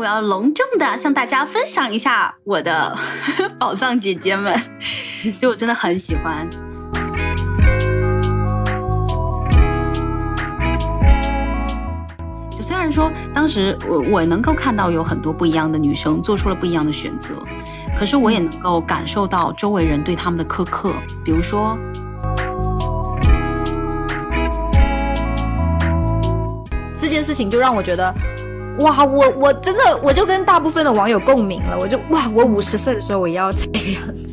我要隆重的向大家分享一下我的 宝藏姐姐们，就我真的很喜欢。就虽然说当时我我能够看到有很多不一样的女生做出了不一样的选择，可是我也能够感受到周围人对他们的苛刻，比如说。这件事情就让我觉得，哇，我我真的我就跟大部分的网友共鸣了，我就哇，我五十岁的时候我也要这个样子。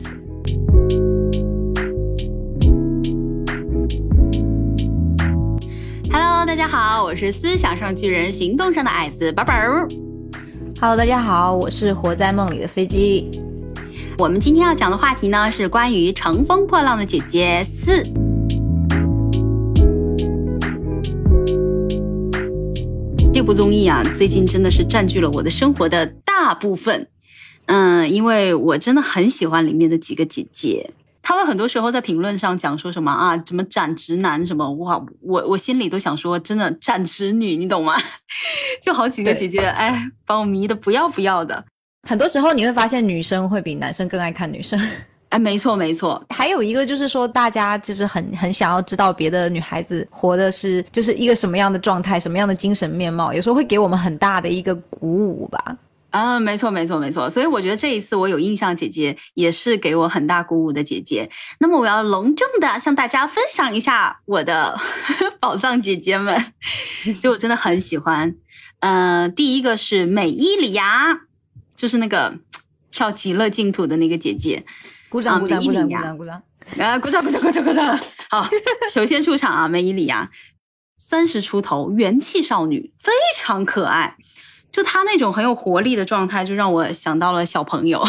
Hello，大家好，我是思想上巨人，行动上的矮子宝宝。Hello，大家好，我是活在梦里的飞机。我们今天要讲的话题呢，是关于《乘风破浪的姐姐》四。这部综艺啊，最近真的是占据了我的生活的大部分。嗯，因为我真的很喜欢里面的几个姐姐，她们很多时候在评论上讲说什么啊，什么斩直男什么，哇，我我心里都想说，真的斩直女，你懂吗？就好几个姐姐，哎，把我迷的不要不要的。很多时候你会发现，女生会比男生更爱看女生。哎，没错没错，还有一个就是说，大家就是很很想要知道别的女孩子活的是就是一个什么样的状态，什么样的精神面貌，有时候会给我们很大的一个鼓舞吧。啊，没错没错没错，所以我觉得这一次我有印象，姐姐也是给我很大鼓舞的姐姐。那么我要隆重的向大家分享一下我的 宝藏姐姐们，就我真的很喜欢。嗯，第一个是美伊里亚，就是那个跳极乐净土的那个姐姐。鼓掌鼓掌鼓掌鼓掌鼓掌！啊，鼓掌鼓掌鼓掌鼓掌！好，首先出场啊，梅伊里亚，三十出头，元气少女，非常可爱。就她那种很有活力的状态，就让我想到了小朋友。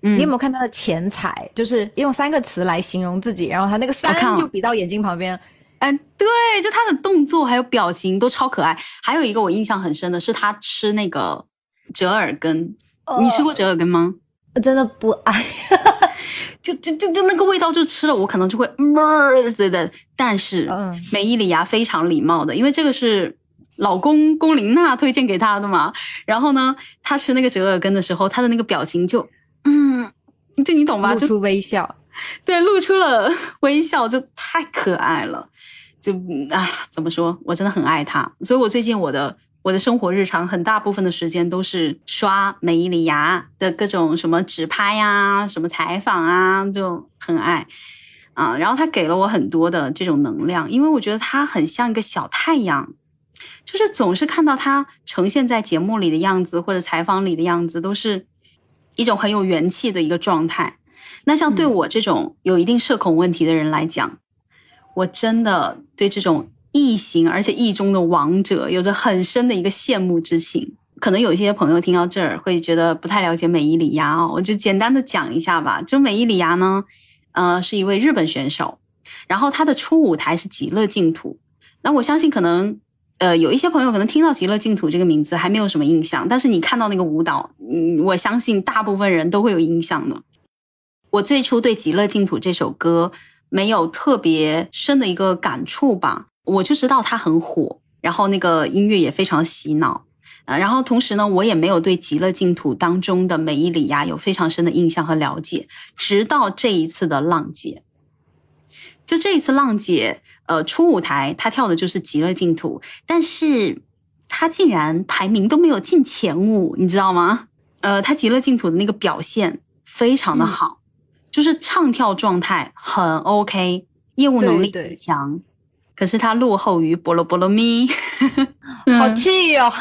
你有没有看她的钱财？就是用三个词来形容自己，然后她那个三就比到眼睛旁边。嗯，对，就她的动作还有表情都超可爱。还有一个我印象很深的是她吃那个折耳根，你吃过折耳根吗？我真的不爱。就就就就那个味道，就吃了我可能就会么子的。但是美伊里亚非常礼貌的，因为这个是老公龚琳娜推荐给他的嘛。然后呢，他吃那个折耳根的时候，他的那个表情就嗯，这你懂吧？露出微笑，对，露出了微笑，就太可爱了。就啊，怎么说？我真的很爱他，所以我最近我的。我的生活日常很大部分的时间都是刷美伊里牙的各种什么直拍呀、什么采访啊，就很爱啊。然后他给了我很多的这种能量，因为我觉得他很像一个小太阳，就是总是看到他呈现在节目里的样子或者采访里的样子，都是一种很有元气的一个状态。那像对我这种有一定社恐问题的人来讲，我真的对这种。异形，而且异中的王者，有着很深的一个羡慕之情。可能有一些朋友听到这儿会觉得不太了解美伊里亚哦，我就简单的讲一下吧。就美伊里亚呢，呃，是一位日本选手，然后她的初舞台是极乐净土。那我相信可能，呃，有一些朋友可能听到极乐净土这个名字还没有什么印象，但是你看到那个舞蹈，嗯，我相信大部分人都会有印象的。我最初对极乐净土这首歌没有特别深的一个感触吧。我就知道他很火，然后那个音乐也非常洗脑，呃，然后同时呢，我也没有对《极乐净土》当中的美伊里亚有非常深的印象和了解，直到这一次的浪姐，就这一次浪姐，呃，初舞台，她跳的就是《极乐净土》，但是她竟然排名都没有进前五，你知道吗？呃，她《极乐净土》的那个表现非常的好，就是唱跳状态很 OK，业务能力极强。可是它落后于菠萝菠萝咪，好气哟！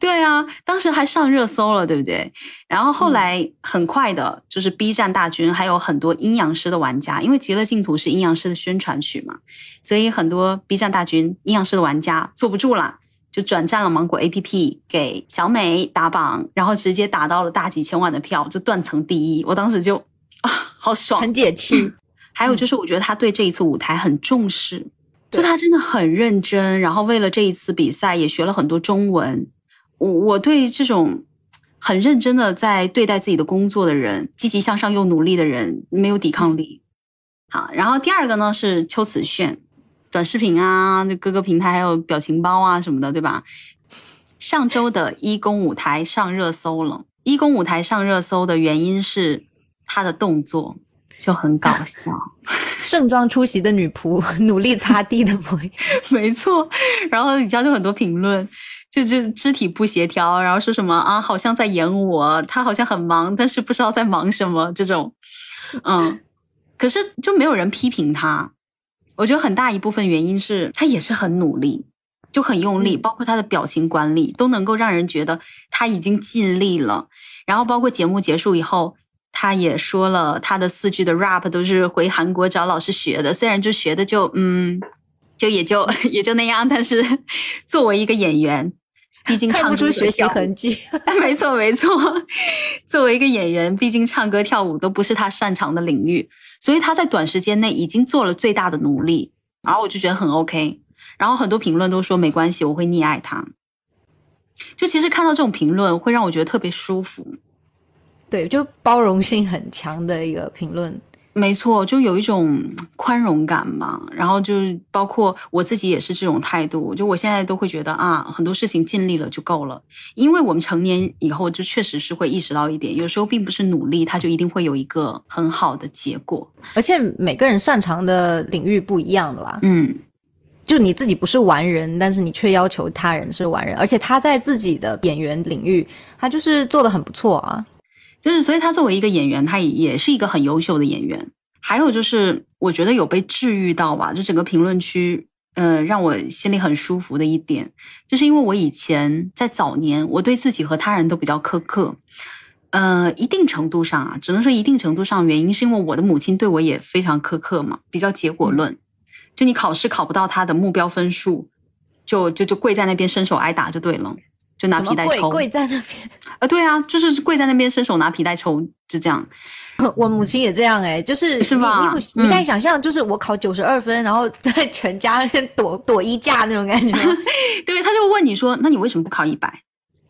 对啊，当时还上热搜了，对不对？然后后来很快的，就是 B 站大军还有很多阴阳师的玩家，因为《极乐净土》是阴阳师的宣传曲嘛，所以很多 B 站大军阴阳师的玩家坐不住了，就转战了芒果 APP，给小美打榜，然后直接打到了大几千万的票，就断层第一。我当时就啊，好爽，很解气。还有就是，我觉得他对这一次舞台很重视。就他真的很认真，然后为了这一次比赛也学了很多中文。我我对这种很认真的在对待自己的工作的人，积极向上又努力的人没有抵抗力。好，然后第二个呢是邱子炫，短视频啊，各个平台还有表情包啊什么的，对吧？上周的一公舞台上热搜了。一公舞台上热搜的原因是他的动作就很搞笑，盛装出席的女仆 努力擦地的模样，没错。然后底下就很多评论，就就肢体不协调，然后说什么啊，好像在演我，他好像很忙，但是不知道在忙什么这种。嗯，可是就没有人批评他。我觉得很大一部分原因是他也是很努力，就很用力，包括他的表情管理都能够让人觉得他已经尽力了。然后包括节目结束以后，他也说了他的四句的 rap 都是回韩国找老师学的，虽然就学的就嗯，就也就也就那样，但是 作为一个演员，毕竟看不出学习痕迹。没错没错，作为一个演员，毕竟唱歌跳舞都不是他擅长的领域。所以他在短时间内已经做了最大的努力，然后我就觉得很 OK。然后很多评论都说没关系，我会溺爱他。就其实看到这种评论，会让我觉得特别舒服。对，就包容性很强的一个评论。没错，就有一种宽容感嘛，然后就是包括我自己也是这种态度，就我现在都会觉得啊，很多事情尽力了就够了，因为我们成年以后就确实是会意识到一点，有时候并不是努力，它就一定会有一个很好的结果，而且每个人擅长的领域不一样的吧？嗯，就你自己不是完人，但是你却要求他人是完人，而且他在自己的演员领域，他就是做的很不错啊。就是，所以他作为一个演员，他也也是一个很优秀的演员。还有就是，我觉得有被治愈到吧？就整个评论区，呃，让我心里很舒服的一点，就是因为我以前在早年，我对自己和他人都比较苛刻。呃，一定程度上啊，只能说一定程度上，原因是因为我的母亲对我也非常苛刻嘛，比较结果论。就你考试考不到他的目标分数，就就就跪在那边伸手挨打就对了。就拿皮带抽，跪在那边啊，对啊，就是跪在那边伸手拿皮带抽，就这样。我母亲也这样哎，就是是吧？你你敢想象，就是我考九十二分，然后在全家那边躲躲衣架那种感觉。对，他就问你说：“那你为什么不考一百？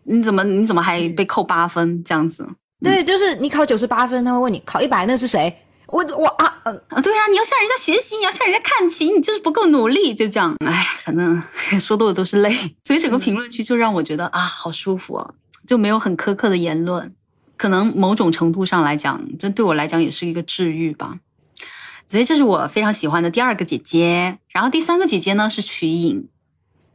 你怎么你怎么还被扣八分这样子？”对，就是你考九十八分，他会问你考一百那是谁？我我啊嗯啊，对呀，你要向人家学习，你要向人家看齐，你就是不够努力，就这样。哎，反正说多了都是泪，所以整个评论区就让我觉得啊，好舒服啊，就没有很苛刻的言论，可能某种程度上来讲，这对我来讲也是一个治愈吧。所以这是我非常喜欢的第二个姐姐，然后第三个姐姐呢是瞿颖，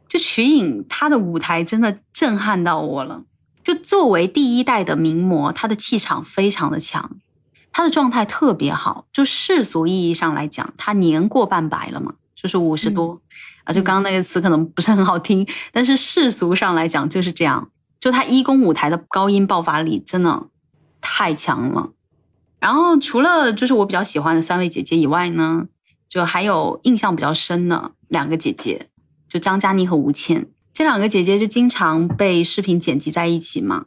就瞿颖她的舞台真的震撼到我了，就作为第一代的名模，她的气场非常的强。他的状态特别好，就世俗意义上来讲，他年过半百了嘛，就是五十多啊。就刚刚那个词可能不是很好听，但是世俗上来讲就是这样。就他一公舞台的高音爆发力真的太强了。然后除了就是我比较喜欢的三位姐姐以外呢，就还有印象比较深的两个姐姐，就张嘉倪和吴倩这两个姐姐就经常被视频剪辑在一起嘛。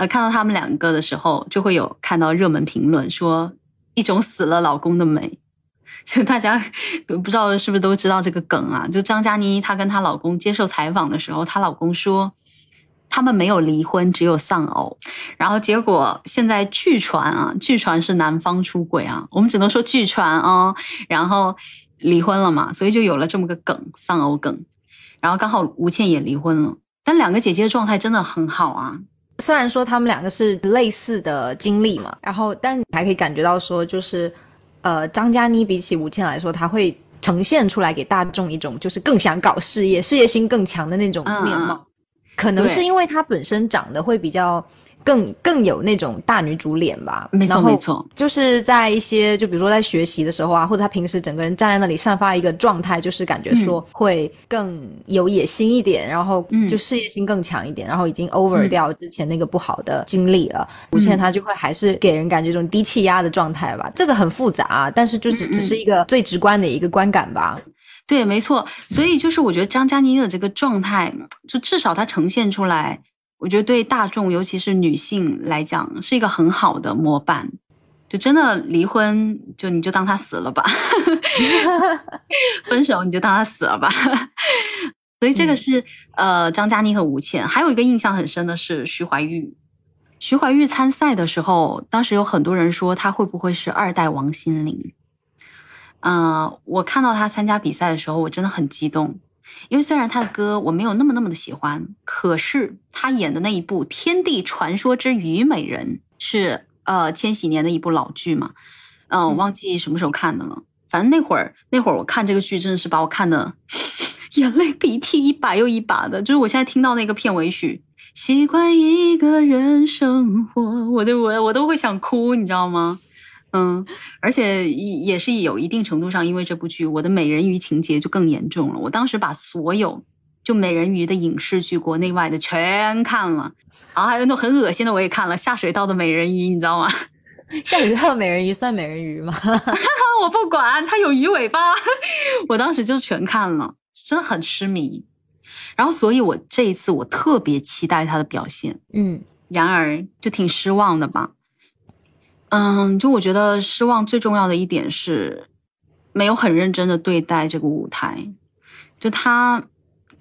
呃，看到他们两个的时候，就会有看到热门评论说一种死了老公的美，就大家不知道是不是都知道这个梗啊？就张嘉倪她跟她老公接受采访的时候，她老公说他们没有离婚，只有丧偶。然后结果现在据传啊，据传是男方出轨啊，我们只能说据传啊。然后离婚了嘛，所以就有了这么个梗丧偶梗。然后刚好吴倩也离婚了，但两个姐姐的状态真的很好啊。虽然说他们两个是类似的经历嘛，然后，但你还可以感觉到说，就是，呃，张嘉倪比起吴倩来说，她会呈现出来给大众一种就是更想搞事业、事业心更强的那种面貌，可能是因为她本身长得会比较。更更有那种大女主脸吧，没错没错，就是在一些就比如说在学习的时候啊，或者他平时整个人站在那里散发一个状态，就是感觉说会更有野心一点，然后就事业心更强一点，然后已经 over 掉之前那个不好的经历了，吴倩她就会还是给人感觉这种低气压的状态吧，这个很复杂，但是就只只是一个最直观的一个观感吧。对，没错，所以就是我觉得张嘉倪的这个状态，就至少她呈现出来。我觉得对大众，尤其是女性来讲，是一个很好的模板。就真的离婚，就你就当他死了吧；分手，你就当他死了吧。所以这个是呃张嘉倪和吴倩，还有一个印象很深的是徐怀钰。徐怀钰参赛的时候，当时有很多人说他会不会是二代王心凌。嗯，我看到他参加比赛的时候，我真的很激动。因为虽然他的歌我没有那么那么的喜欢，可是他演的那一部《天地传说之虞美人》是呃千禧年的一部老剧嘛，嗯，我忘记什么时候看的了。反正那会儿那会儿我看这个剧真的是把我看的 眼泪鼻涕一把又一把的，就是我现在听到那个片尾曲。习惯一个人生活，我都我我都会想哭，你知道吗？嗯，而且也是有一定程度上，因为这部剧，我的美人鱼情节就更严重了。我当时把所有就美人鱼的影视剧，国内外的全看了，然后还有那种很恶心的我也看了，下水道的美人鱼，你知道吗？下水道的美人鱼算美人鱼吗？我不管，它有鱼尾巴，我当时就全看了，真的很痴迷。然后，所以我这一次我特别期待他的表现，嗯，然而就挺失望的吧，嗯，就我觉得失望最重要的一点是，没有很认真的对待这个舞台，就他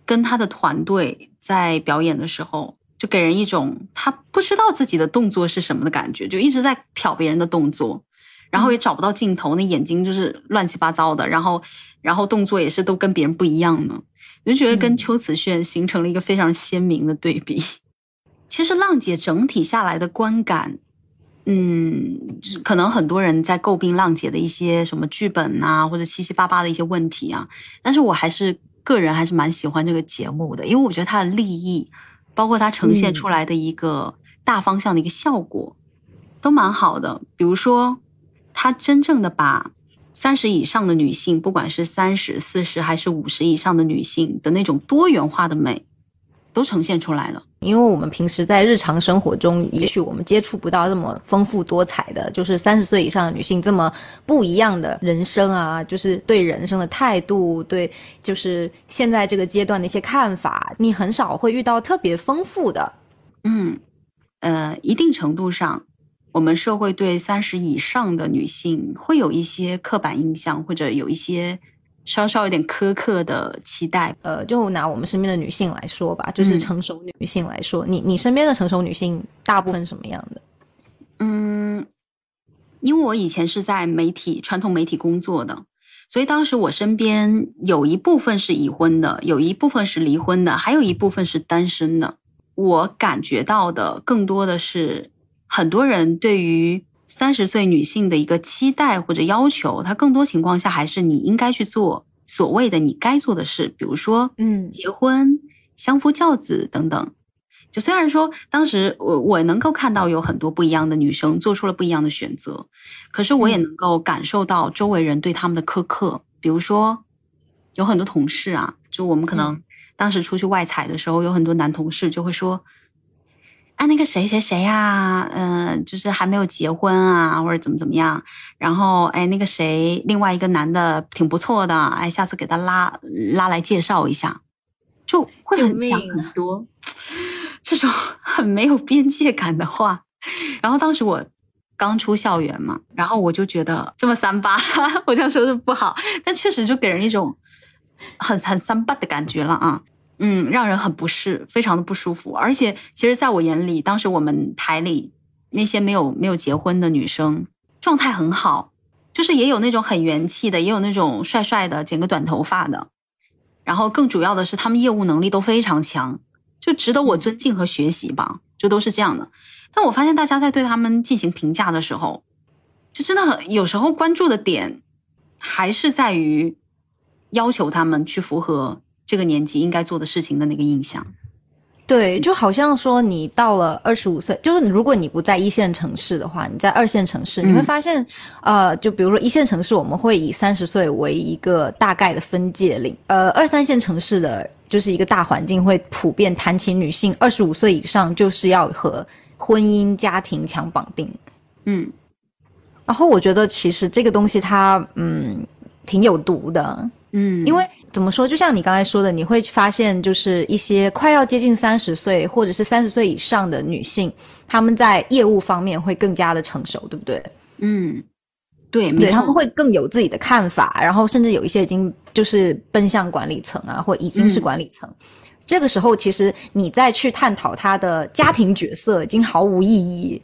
跟他的团队在表演的时候，就给人一种他不知道自己的动作是什么的感觉，就一直在瞟别人的动作，然后也找不到镜头，那眼睛就是乱七八糟的，然后然后动作也是都跟别人不一样呢。我就觉得跟秋瓷炫形成了一个非常鲜明的对比。其实浪姐整体下来的观感，嗯，可能很多人在诟病浪姐的一些什么剧本啊，或者七七八八的一些问题啊。但是我还是个人还是蛮喜欢这个节目的，因为我觉得它的立意，包括它呈现出来的一个大方向的一个效果，都蛮好的。比如说，它真正的把。三十以上的女性，不管是三十四十还是五十以上的女性的那种多元化的美，都呈现出来了。因为我们平时在日常生活中，也许我们接触不到这么丰富多彩的，就是三十岁以上的女性这么不一样的人生啊，就是对人生的态度，对就是现在这个阶段的一些看法，你很少会遇到特别丰富的。嗯，呃，一定程度上。我们社会对三十以上的女性会有一些刻板印象，或者有一些稍稍有点苛刻的期待。呃，就拿我们身边的女性来说吧，就是成熟女性来说，你你身边的成熟女性大部分什么样的？嗯，因为我以前是在媒体传统媒体工作的，所以当时我身边有一部分是已婚的，有一部分是离婚的，还有一部分是单身的。我感觉到的更多的是。很多人对于三十岁女性的一个期待或者要求，它更多情况下还是你应该去做所谓的你该做的事，比如说，嗯，结婚、相夫教子等等。就虽然说当时我我能够看到有很多不一样的女生做出了不一样的选择，可是我也能够感受到周围人对他们的苛刻。比如说，有很多同事啊，就我们可能当时出去外采的时候，有很多男同事就会说。啊，那个谁谁谁呀，嗯，就是还没有结婚啊，或者怎么怎么样。然后，哎，那个谁，另外一个男的挺不错的，哎，下次给他拉拉来介绍一下，就会很讲很多这种很没有边界感的话。然后当时我刚出校园嘛，然后我就觉得这么三八，我这样说是不好，但确实就给人一种很很三八的感觉了啊。嗯，让人很不适，非常的不舒服。而且，其实在我眼里，当时我们台里那些没有没有结婚的女生，状态很好，就是也有那种很元气的，也有那种帅帅的，剪个短头发的。然后更主要的是，他们业务能力都非常强，就值得我尊敬和学习吧，就都是这样的。但我发现大家在对他们进行评价的时候，就真的很有时候关注的点，还是在于要求他们去符合。这个年纪应该做的事情的那个印象，对，就好像说你到了二十五岁，就是如果你不在一线城市的话，你在二线城市，你会发现，呃，就比如说一线城市，我们会以三十岁为一个大概的分界岭，呃，二三线城市的就是一个大环境会普遍谈起女性二十五岁以上就是要和婚姻家庭强绑定，嗯，然后我觉得其实这个东西它嗯挺有毒的，嗯，因为。怎么说？就像你刚才说的，你会发现，就是一些快要接近三十岁或者是三十岁以上的女性，她们在业务方面会更加的成熟，对不对？嗯，对，对，他们会更有自己的看法，然后甚至有一些已经就是奔向管理层啊，或已经是管理层。这个时候，其实你再去探讨她的家庭角色，已经毫无意义。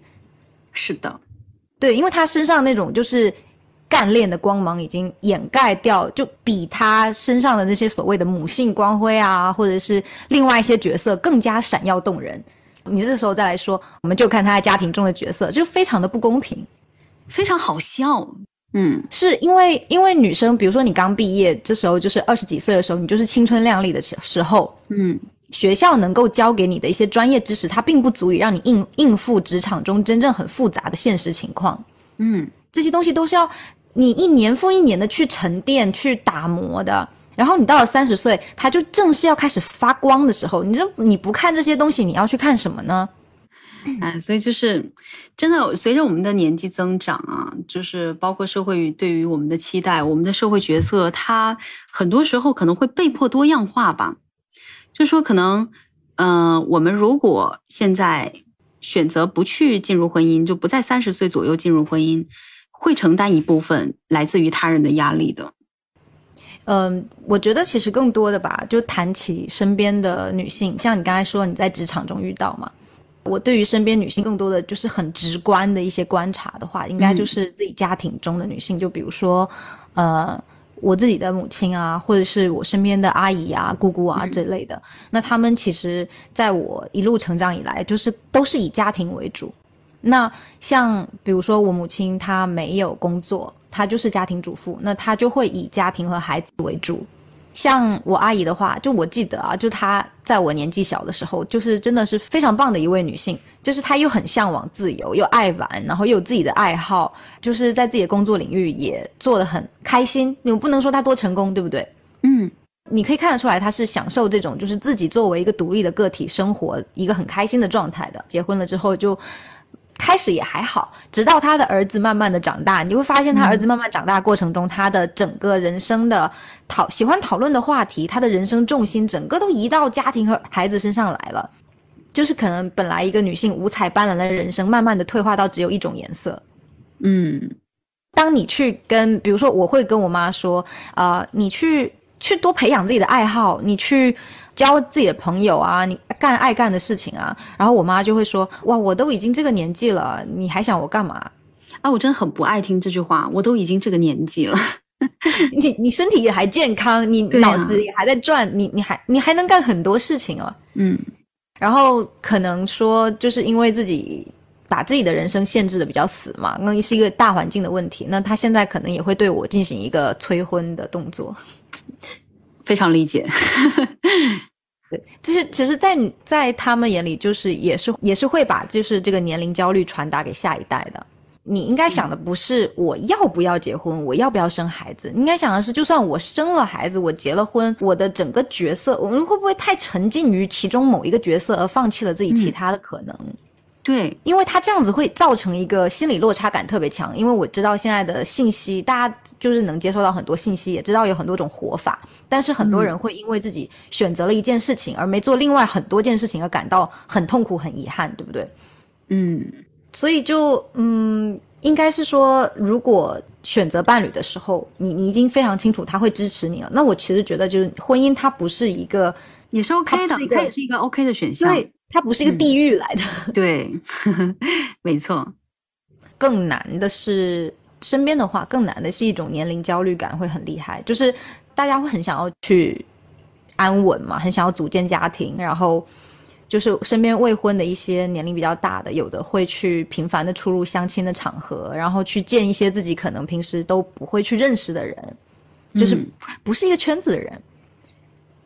是的，对，因为她身上那种就是。干练的光芒已经掩盖掉，就比他身上的那些所谓的母性光辉啊，或者是另外一些角色更加闪耀动人。你这时候再来说，我们就看他在家庭中的角色，就非常的不公平，非常好笑。嗯，是因为因为女生，比如说你刚毕业，这时候就是二十几岁的时候，你就是青春靓丽的时时候，嗯，学校能够教给你的一些专业知识，它并不足以让你应应付职场中真正很复杂的现实情况。嗯，这些东西都是要你一年复一年的去沉淀、去打磨的。然后你到了三十岁，它就正是要开始发光的时候。你这你不看这些东西，你要去看什么呢？哎，所以就是真的，随着我们的年纪增长啊，就是包括社会对于我们的期待，我们的社会角色，它很多时候可能会被迫多样化吧。就说可能，嗯，我们如果现在选择不去进入婚姻，就不在三十岁左右进入婚姻，会承担一部分来自于他人的压力的。嗯，我觉得其实更多的吧，就谈起身边的女性，像你刚才说你在职场中遇到嘛。我对于身边女性更多的就是很直观的一些观察的话，应该就是自己家庭中的女性，就比如说，呃，我自己的母亲啊，或者是我身边的阿姨啊、姑姑啊这类的。那他们其实在我一路成长以来，就是都是以家庭为主。那像比如说我母亲，她没有工作，她就是家庭主妇，那她就会以家庭和孩子为主。像我阿姨的话，就我记得啊，就她在我年纪小的时候，就是真的是非常棒的一位女性。就是她又很向往自由，又爱玩，然后又有自己的爱好，就是在自己的工作领域也做得很开心。你们不能说她多成功，对不对？嗯，你可以看得出来，她是享受这种就是自己作为一个独立的个体生活一个很开心的状态的。结婚了之后就。开始也还好，直到他的儿子慢慢的长大，你会发现他儿子慢慢长大过程中，他的整个人生的讨喜欢讨论的话题，他的人生重心整个都移到家庭和孩子身上来了，就是可能本来一个女性五彩斑斓的人生，慢慢的退化到只有一种颜色。嗯，当你去跟，比如说我会跟我妈说，啊，你去去多培养自己的爱好，你去。交自己的朋友啊，你干爱干的事情啊，然后我妈就会说：“哇，我都已经这个年纪了，你还想我干嘛？”啊，我真的很不爱听这句话。我都已经这个年纪了，你你身体也还健康，你脑子也还在转，你你还你还能干很多事情哦。嗯，然后可能说就是因为自己把自己的人生限制的比较死嘛，那是一个大环境的问题。那他现在可能也会对我进行一个催婚的动作。非常理解，对，其实其实，在在他们眼里，就是也是也是会把就是这个年龄焦虑传达给下一代的。你应该想的不是我要不要结婚，我要不要生孩子，你应该想的是，就算我生了孩子，我结了婚，我的整个角色，我们会不会太沉浸于其中某一个角色，而放弃了自己其他的可能？对，因为他这样子会造成一个心理落差感特别强。因为我知道现在的信息，大家就是能接受到很多信息，也知道有很多种活法，但是很多人会因为自己选择了一件事情而没做另外很多件事情而感到很痛苦、很遗憾，对不对？嗯，所以就嗯，应该是说，如果选择伴侣的时候，你你已经非常清楚他会支持你了，那我其实觉得就是婚姻它不是一个也是 OK 的，它也是一个 OK 的选项。对。它不是一个地狱来的，对，没错。更难的是身边的话，更难的是一种年龄焦虑感会很厉害，就是大家会很想要去安稳嘛，很想要组建家庭，然后就是身边未婚的一些年龄比较大的，有的会去频繁的出入相亲的场合，然后去见一些自己可能平时都不会去认识的人，就是不是一个圈子的人。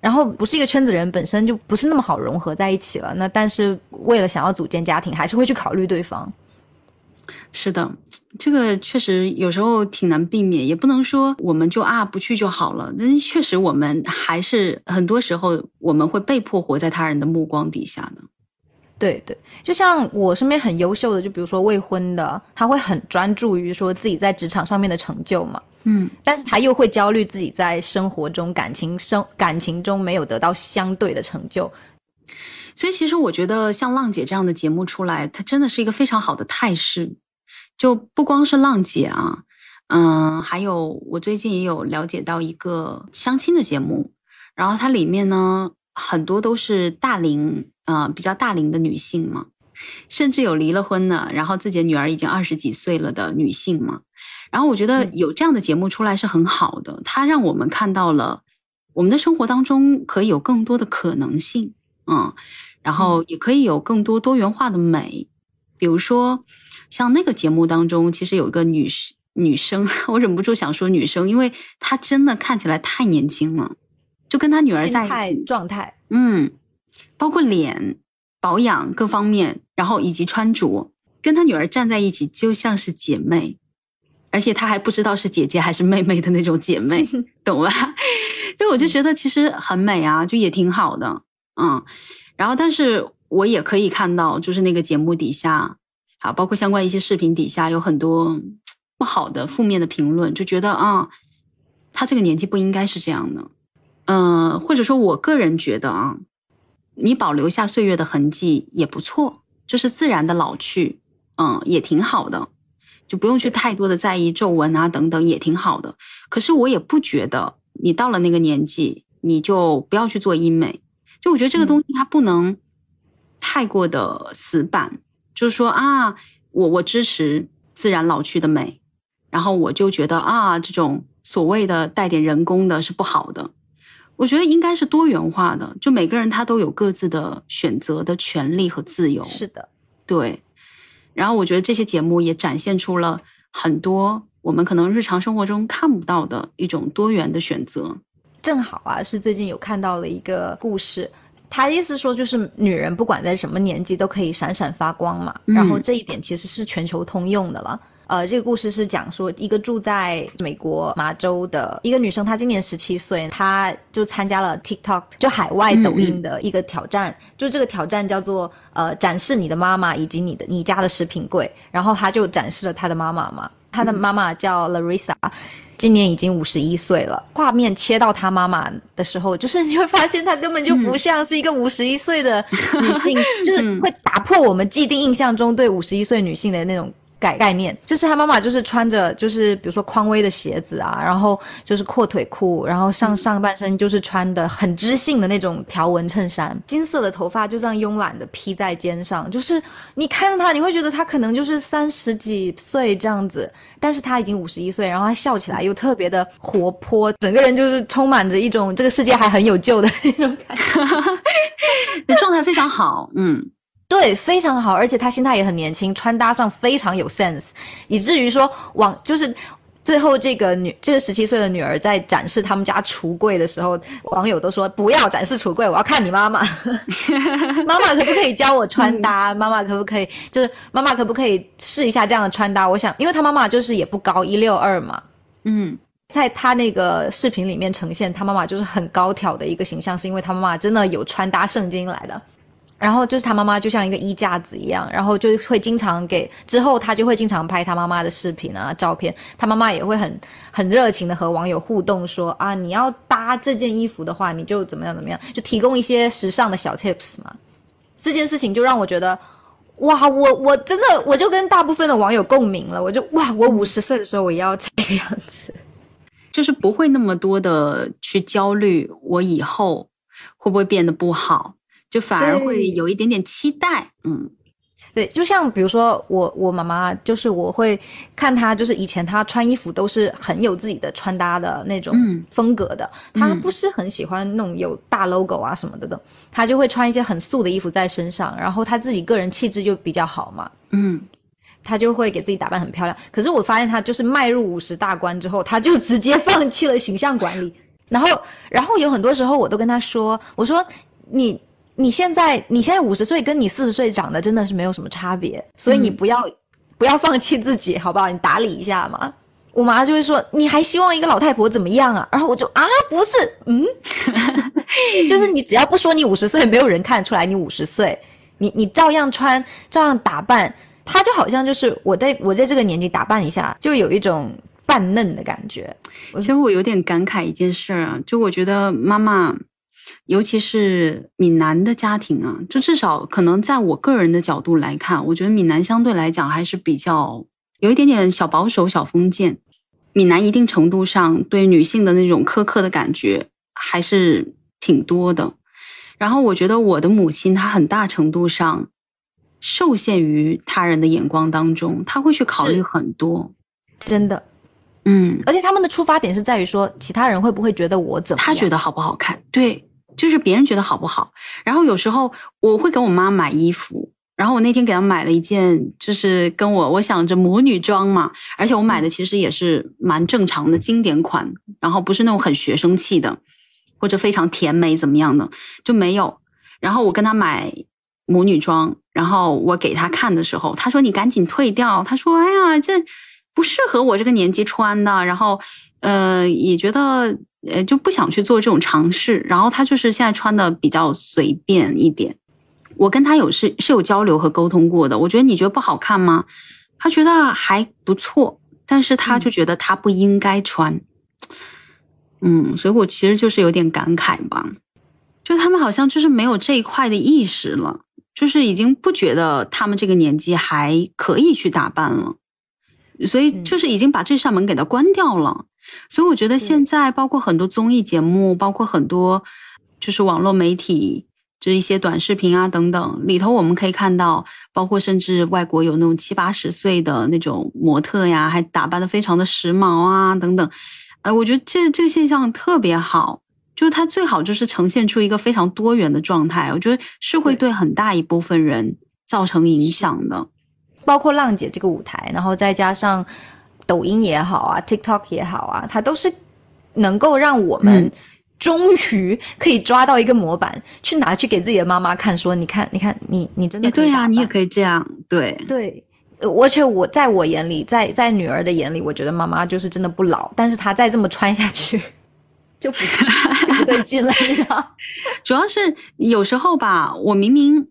然后不是一个圈子人，本身就不是那么好融合在一起了。那但是为了想要组建家庭，还是会去考虑对方。是的，这个确实有时候挺难避免，也不能说我们就啊不去就好了。但确实我们还是很多时候我们会被迫活在他人的目光底下的。对对，就像我身边很优秀的，就比如说未婚的，他会很专注于说自己在职场上面的成就嘛。嗯，但是他又会焦虑自己在生活中感情生感情中没有得到相对的成就，所以其实我觉得像浪姐这样的节目出来，它真的是一个非常好的态势。就不光是浪姐啊，嗯，还有我最近也有了解到一个相亲的节目，然后它里面呢很多都是大龄，呃，比较大龄的女性嘛，甚至有离了婚的，然后自己的女儿已经二十几岁了的女性嘛。然后我觉得有这样的节目出来是很好的，它让我们看到了我们的生活当中可以有更多的可能性，嗯，然后也可以有更多多元化的美，比如说像那个节目当中，其实有一个女女生，我忍不住想说女生，因为她真的看起来太年轻了，就跟她女儿在一起状态，嗯，包括脸保养各方面，然后以及穿着，跟她女儿站在一起就像是姐妹。而且她还不知道是姐姐还是妹妹的那种姐妹，懂吧？就我就觉得其实很美啊，就也挺好的，嗯。然后，但是我也可以看到，就是那个节目底下，啊，包括相关一些视频底下，有很多不好的、负面的评论，就觉得啊，她这个年纪不应该是这样的，嗯，或者说我个人觉得啊，你保留下岁月的痕迹也不错，就是自然的老去，嗯，也挺好的。就不用去太多的在意皱纹啊等等也挺好的，可是我也不觉得你到了那个年纪你就不要去做医美。就我觉得这个东西它不能太过的死板，就是说啊，我我支持自然老去的美，然后我就觉得啊这种所谓的带点人工的是不好的。我觉得应该是多元化的，就每个人他都有各自的选择的权利和自由。是的，对。然后我觉得这些节目也展现出了很多我们可能日常生活中看不到的一种多元的选择。正好啊，是最近有看到了一个故事，他意思说就是女人不管在什么年纪都可以闪闪发光嘛。然后这一点其实是全球通用的了。呃，这个故事是讲说一个住在美国麻州的一个女生，她今年十七岁，她就参加了 TikTok 就海外抖音的一个挑战，就这个挑战叫做呃展示你的妈妈以及你的你家的食品柜，然后她就展示了她的妈妈嘛，她的妈妈叫 Larissa，今年已经五十一岁了。画面切到她妈妈的时候，就是你会发现她根本就不像是一个五十一岁的女性，就是会打破我们既定印象中对五十一岁女性的那种。概概念就是他妈妈就是穿着就是比如说匡威的鞋子啊，然后就是阔腿裤，然后上上半身就是穿的很知性的那种条纹衬衫，金色的头发就这样慵懒的披在肩上，就是你看到他你会觉得他可能就是三十几岁这样子，但是他已经五十一岁，然后他笑起来又特别的活泼，整个人就是充满着一种这个世界还很有救的那种感觉，你状态非常好，嗯。对，非常好，而且他心态也很年轻，穿搭上非常有 sense，以至于说往就是最后这个女这个十七岁的女儿在展示他们家橱柜的时候，网友都说不要展示橱柜，我要看你妈妈，妈妈可不可以教我穿搭？妈妈可不可以就是妈妈可不可以试一下这样的穿搭？我想，因为她妈妈就是也不高一六二嘛，嗯，在她那个视频里面呈现她妈妈就是很高挑的一个形象，是因为她妈妈真的有穿搭圣经来的。然后就是他妈妈就像一个衣架子一样，然后就会经常给之后他就会经常拍他妈妈的视频啊照片，他妈妈也会很很热情的和网友互动说啊你要搭这件衣服的话你就怎么样怎么样，就提供一些时尚的小 tips 嘛。这件事情就让我觉得，哇我我真的我就跟大部分的网友共鸣了，我就哇我五十岁的时候我也要这个样子，就是不会那么多的去焦虑我以后会不会变得不好。就反而会有一点点期待，嗯，对，就像比如说我我妈妈，就是我会看她，就是以前她穿衣服都是很有自己的穿搭的那种风格的，她不是很喜欢那种有大 logo 啊什么的的，她就会穿一些很素的衣服在身上，然后她自己个人气质就比较好嘛，嗯，她就会给自己打扮很漂亮。可是我发现她就是迈入五十大关之后，她就直接 放弃了形象管理，然后然后有很多时候我都跟她说，我说你。你现在你现在五十岁，跟你四十岁长得真的是没有什么差别，所以你不要不要放弃自己，好不好？你打理一下嘛。我妈就会说，你还希望一个老太婆怎么样啊？然后我就啊，不是，嗯，就是你只要不说你五十岁，没有人看得出来你五十岁，你你照样穿，照样打扮，她就好像就是我在我在这个年纪打扮一下，就有一种扮嫩的感觉。其实我有点感慨一件事儿啊，就我觉得妈妈。尤其是闽南的家庭啊，就至少可能在我个人的角度来看，我觉得闽南相对来讲还是比较有一点点小保守、小封建。闽南一定程度上对女性的那种苛刻的感觉还是挺多的。然后我觉得我的母亲她很大程度上受限于他人的眼光当中，她会去考虑很多。真的，嗯，而且他们的出发点是在于说，其他人会不会觉得我怎么？他觉得好不好看？对，就是别人觉得好不好。然后有时候我会给我妈买衣服，然后我那天给她买了一件，就是跟我我想着母女装嘛，而且我买的其实也是蛮正常的经典款，然后不是那种很学生气的，或者非常甜美怎么样的就没有。然后我跟她买母女装，然后我给她看的时候，她说：“你赶紧退掉。”她说：“哎呀，这。”不适合我这个年纪穿的，然后，呃，也觉得呃就不想去做这种尝试。然后他就是现在穿的比较随便一点。我跟他有是是有交流和沟通过的。我觉得你觉得不好看吗？他觉得还不错，但是他就觉得他不应该穿。嗯，所以我其实就是有点感慨吧，就他们好像就是没有这一块的意识了，就是已经不觉得他们这个年纪还可以去打扮了。所以就是已经把这扇门给它关掉了，所以我觉得现在包括很多综艺节目，包括很多就是网络媒体，就是一些短视频啊等等里头，我们可以看到，包括甚至外国有那种七八十岁的那种模特呀，还打扮的非常的时髦啊等等，呃，我觉得这这个现象特别好，就是它最好就是呈现出一个非常多元的状态，我觉得是会对。很大一部分人造成影响的。包括浪姐这个舞台，然后再加上抖音也好啊，TikTok 也好啊，它都是能够让我们终于可以抓到一个模板，去拿去给自己的妈妈看，说你看，你看，你你真的对呀，你也可以这样，对对，而且我在我眼里，在在女儿的眼里，我觉得妈妈就是真的不老，但是她再这么穿下去，就不就不对劲了？主要是有时候吧，我明明。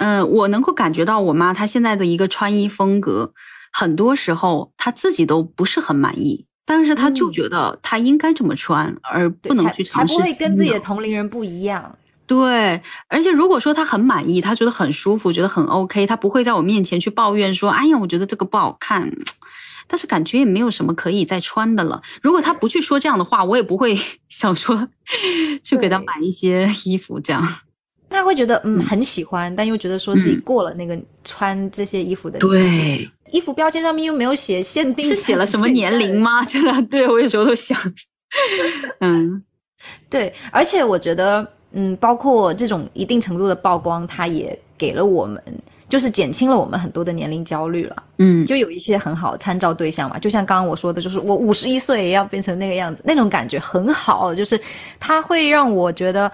嗯，我能够感觉到我妈她现在的一个穿衣风格，很多时候他自己都不是很满意，但是他就觉得他应该这么穿，而不能去尝试才不会跟自己的同龄人不一样。对，而且如果说他很满意，他觉得很舒服，觉得很 OK，他不会在我面前去抱怨说：“哎呀，我觉得这个不好看。”但是感觉也没有什么可以再穿的了。如果他不去说这样的话，我也不会 想说去给他买一些衣服这样。他会觉得嗯很喜欢，但又觉得说自己过了那个穿这些衣服的对衣服标签上面又没有写限定，是写了什么年龄吗？真的，对我有时候都想，嗯，对，而且我觉得嗯，包括这种一定程度的曝光，它也给了我们，就是减轻了我们很多的年龄焦虑了，嗯，就有一些很好参照对象嘛，就像刚刚我说的，就是我五十一岁也要变成那个样子，那种感觉很好，就是它会让我觉得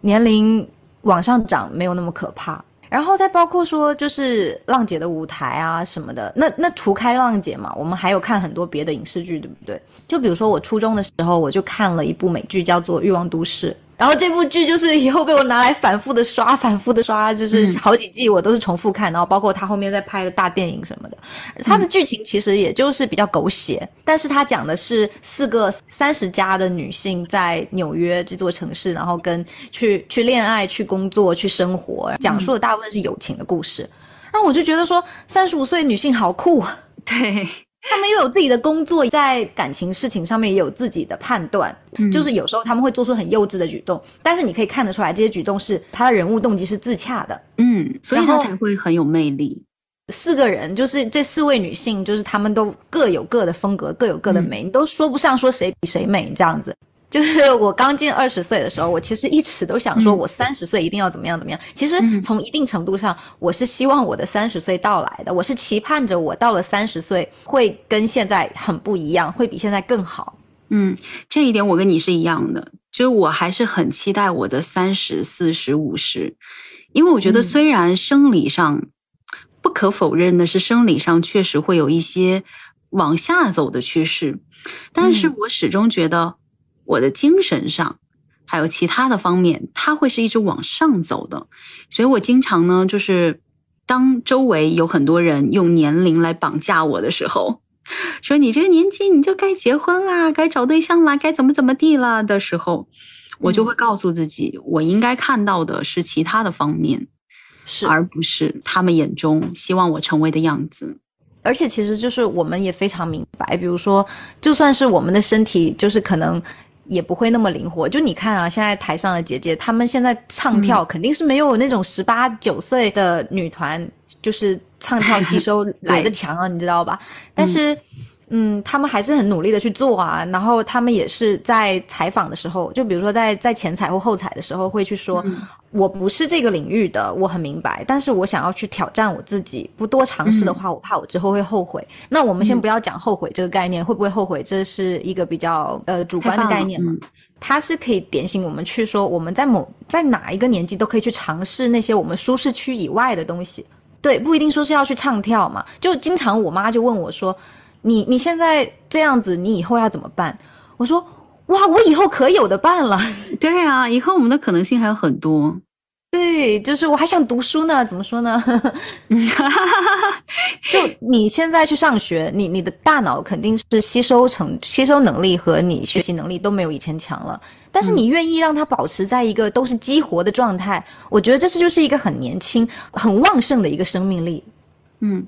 年龄。往上涨没有那么可怕，然后再包括说就是浪姐的舞台啊什么的，那那除开浪姐嘛，我们还有看很多别的影视剧，对不对？就比如说我初中的时候，我就看了一部美剧叫做《欲望都市》。然后这部剧就是以后被我拿来反复的刷，反复的刷，就是好几季我都是重复看。然后包括他后面在拍的大电影什么的，他的剧情其实也就是比较狗血，但是他讲的是四个三十加的女性在纽约这座城市，然后跟去去恋爱、去工作、去生活，讲述的大部分是友情的故事。然后我就觉得说，三十五岁女性好酷，对。他们又有自己的工作，在感情事情上面也有自己的判断，就是有时候他们会做出很幼稚的举动，但是你可以看得出来，这些举动是他的人物动机是自洽的，嗯，所以他才会很有魅力。四个人就是这四位女性，就是她们都各有各的风格，各有各的美，你都说不上说谁比谁美这样子。就是我刚进二十岁的时候，我其实一直都想说，我三十岁一定要怎么样怎么样。其实从一定程度上，我是希望我的三十岁到来的，我是期盼着我到了三十岁会跟现在很不一样，会比现在更好。嗯，这一点我跟你是一样的，就是我还是很期待我的三十四十五十，因为我觉得虽然生理上不可否认的是，生理上确实会有一些往下走的趋势，但是我始终觉得。我的精神上，还有其他的方面，它会是一直往上走的。所以我经常呢，就是当周围有很多人用年龄来绑架我的时候，说你这个年纪你就该结婚啦，该找对象啦，该怎么怎么地了的时候，我就会告诉自己，我应该看到的是其他的方面，是而不是他们眼中希望我成为的样子。而且其实就是我们也非常明白，比如说，就算是我们的身体，就是可能。也不会那么灵活。就你看啊，现在台上的姐姐，她们现在唱跳肯定是没有那种十八九岁的女团，就是唱跳吸收 来的强啊，你知道吧？但是嗯，他们还是很努力的去做啊，然后他们也是在采访的时候，就比如说在在前采或后采的时候，会去说，我不是这个领域的，我很明白，但是我想要去挑战我自己，不多尝试的话，我怕我之后会后悔。那我们先不要讲后悔这个概念，会不会后悔，这是一个比较呃主观的概念嘛？它是可以点醒我们去说，我们在某在哪一个年纪都可以去尝试那些我们舒适区以外的东西。对，不一定说是要去唱跳嘛，就经常我妈就问我说。你你现在这样子，你以后要怎么办？我说，哇，我以后可有的办了。对啊，以后我们的可能性还有很多。对，就是我还想读书呢。怎么说呢？就你现在去上学，你你的大脑肯定是吸收成吸收能力和你学习能力都没有以前强了。但是你愿意让它保持在一个都是激活的状态，我觉得这是就是一个很年轻、很旺盛的一个生命力。嗯。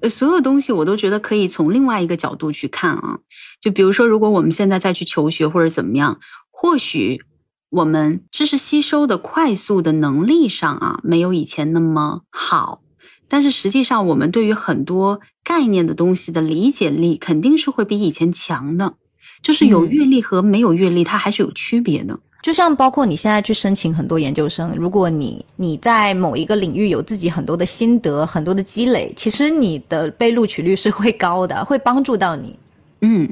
呃，所有东西我都觉得可以从另外一个角度去看啊。就比如说，如果我们现在再去求学或者怎么样，或许我们知识吸收的快速的能力上啊，没有以前那么好。但是实际上，我们对于很多概念的东西的理解力肯定是会比以前强的。就是有阅历和没有阅历，它还是有区别的。就像包括你现在去申请很多研究生，如果你你在某一个领域有自己很多的心得、很多的积累，其实你的被录取率是会高的，会帮助到你。嗯，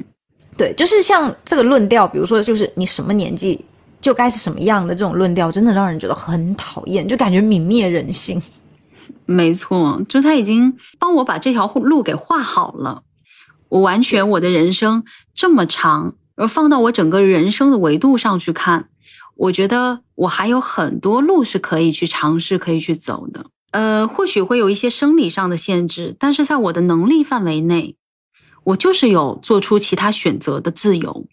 对，就是像这个论调，比如说，就是你什么年纪就该是什么样的这种论调，真的让人觉得很讨厌，就感觉泯灭人性。没错，就他已经帮我把这条路给画好了，我完全我的人生这么长，而放到我整个人生的维度上去看。我觉得我还有很多路是可以去尝试、可以去走的。呃，或许会有一些生理上的限制，但是在我的能力范围内，我就是有做出其他选择的自由。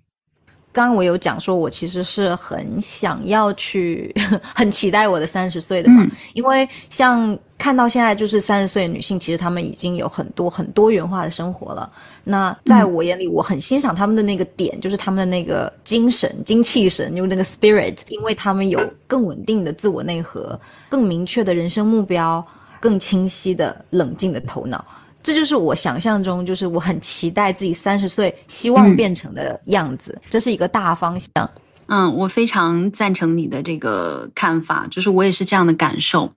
刚刚我有讲说，我其实是很想要去，很期待我的三十岁的嘛，因为像看到现在就是三十岁的女性，其实她们已经有很多很多元化的生活了。那在我眼里，我很欣赏她们的那个点，就是她们的那个精神、精气神，就是那个 spirit，因为她们有更稳定的自我内核，更明确的人生目标，更清晰的冷静的头脑。这就是我想象中，就是我很期待自己三十岁希望变成的样子。这是一个大方向。嗯，我非常赞成你的这个看法，就是我也是这样的感受。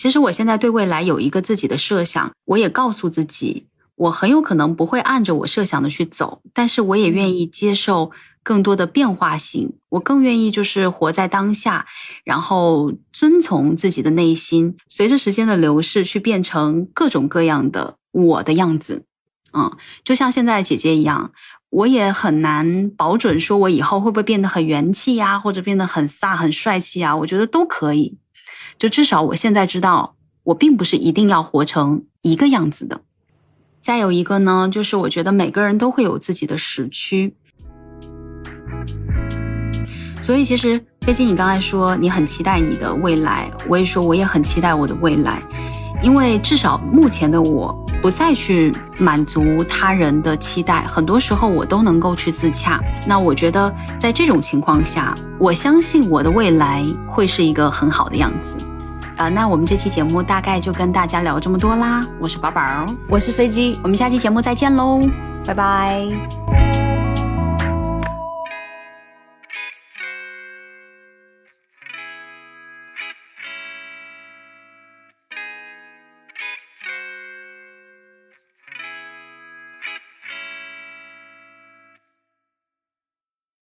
其实我现在对未来有一个自己的设想，我也告诉自己，我很有可能不会按着我设想的去走，但是我也愿意接受更多的变化性。我更愿意就是活在当下，然后遵从自己的内心，随着时间的流逝去变成各种各样的。我的样子，嗯，就像现在姐姐一样，我也很难保准说我以后会不会变得很元气呀，或者变得很飒、很帅气啊？我觉得都可以。就至少我现在知道，我并不是一定要活成一个样子的。再有一个呢，就是我觉得每个人都会有自己的时区，所以其实飞机，你刚才说你很期待你的未来，我也说我也很期待我的未来。因为至少目前的我不再去满足他人的期待，很多时候我都能够去自洽。那我觉得在这种情况下，我相信我的未来会是一个很好的样子。啊，那我们这期节目大概就跟大家聊这么多啦。我是宝宝，我是飞机，我们下期节目再见喽，拜拜。